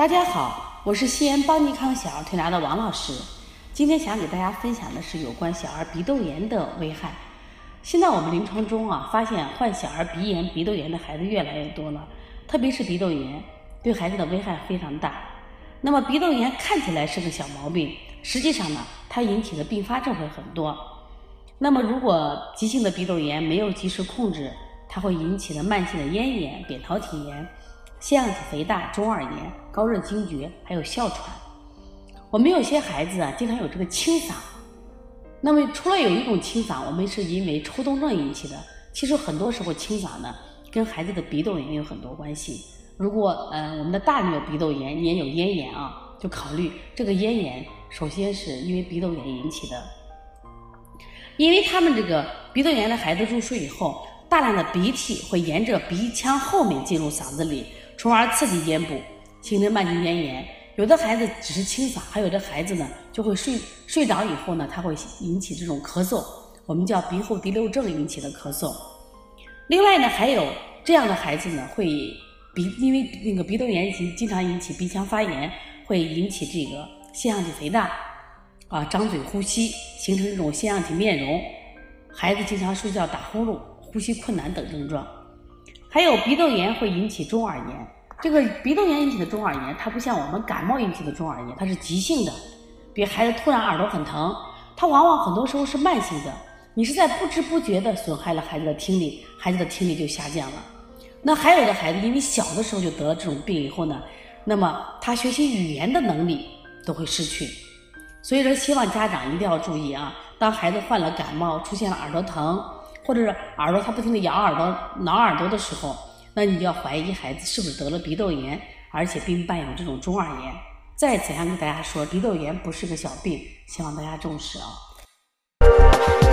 大家好，我是西安邦尼康小儿推拿的王老师。今天想给大家分享的是有关小儿鼻窦炎的危害。现在我们临床中啊，发现患小儿鼻炎、鼻窦炎的孩子越来越多了，特别是鼻窦炎对孩子的危害非常大。那么鼻窦炎看起来是个小毛病，实际上呢，它引起的并发症会很多。那么如果急性的鼻窦炎没有及时控制，它会引起的慢性的咽炎、扁桃体炎。腺样体肥大、中耳炎、高热惊厥，还有哮喘。我们有些孩子啊，经常有这个清嗓。那么除了有一种清嗓，我们是因为抽动症引起的。其实很多时候清嗓呢，跟孩子的鼻窦炎有很多关系。如果呃我们的大人有鼻窦炎，也有咽炎啊，就考虑这个咽炎，首先是因为鼻窦炎引起的。因为他们这个鼻窦炎的孩子入睡以后，大量的鼻涕会沿着鼻腔后面进入嗓子里。从而刺激咽部，形成慢性咽炎。有的孩子只是清嗓，还有的孩子呢就会睡睡着以后呢，他会引起这种咳嗽，我们叫鼻后滴漏症引起的咳嗽。另外呢，还有这样的孩子呢，会鼻因为那个鼻窦炎经经常引起鼻腔发炎，会引起这个腺样体肥大，啊，张嘴呼吸，形成这种腺样体面容。孩子经常睡觉打呼噜、呼吸困难等症状。还有鼻窦炎会引起中耳炎，这个鼻窦炎引起的中耳炎，它不像我们感冒引起的中耳炎，它是急性的，比孩子突然耳朵很疼，它往往很多时候是慢性的，你是在不知不觉的损害了孩子的听力，孩子的听力就下降了。那还有的孩子因为小的时候就得了这种病以后呢，那么他学习语言的能力都会失去。所以说，希望家长一定要注意啊，当孩子患了感冒，出现了耳朵疼。或者是耳朵他不停的咬耳朵、挠耳朵的时候，那你就要怀疑孩子是不是得了鼻窦炎，而且并伴有这种中耳炎。再怎样跟大家说，鼻窦炎不是个小病，希望大家重视啊。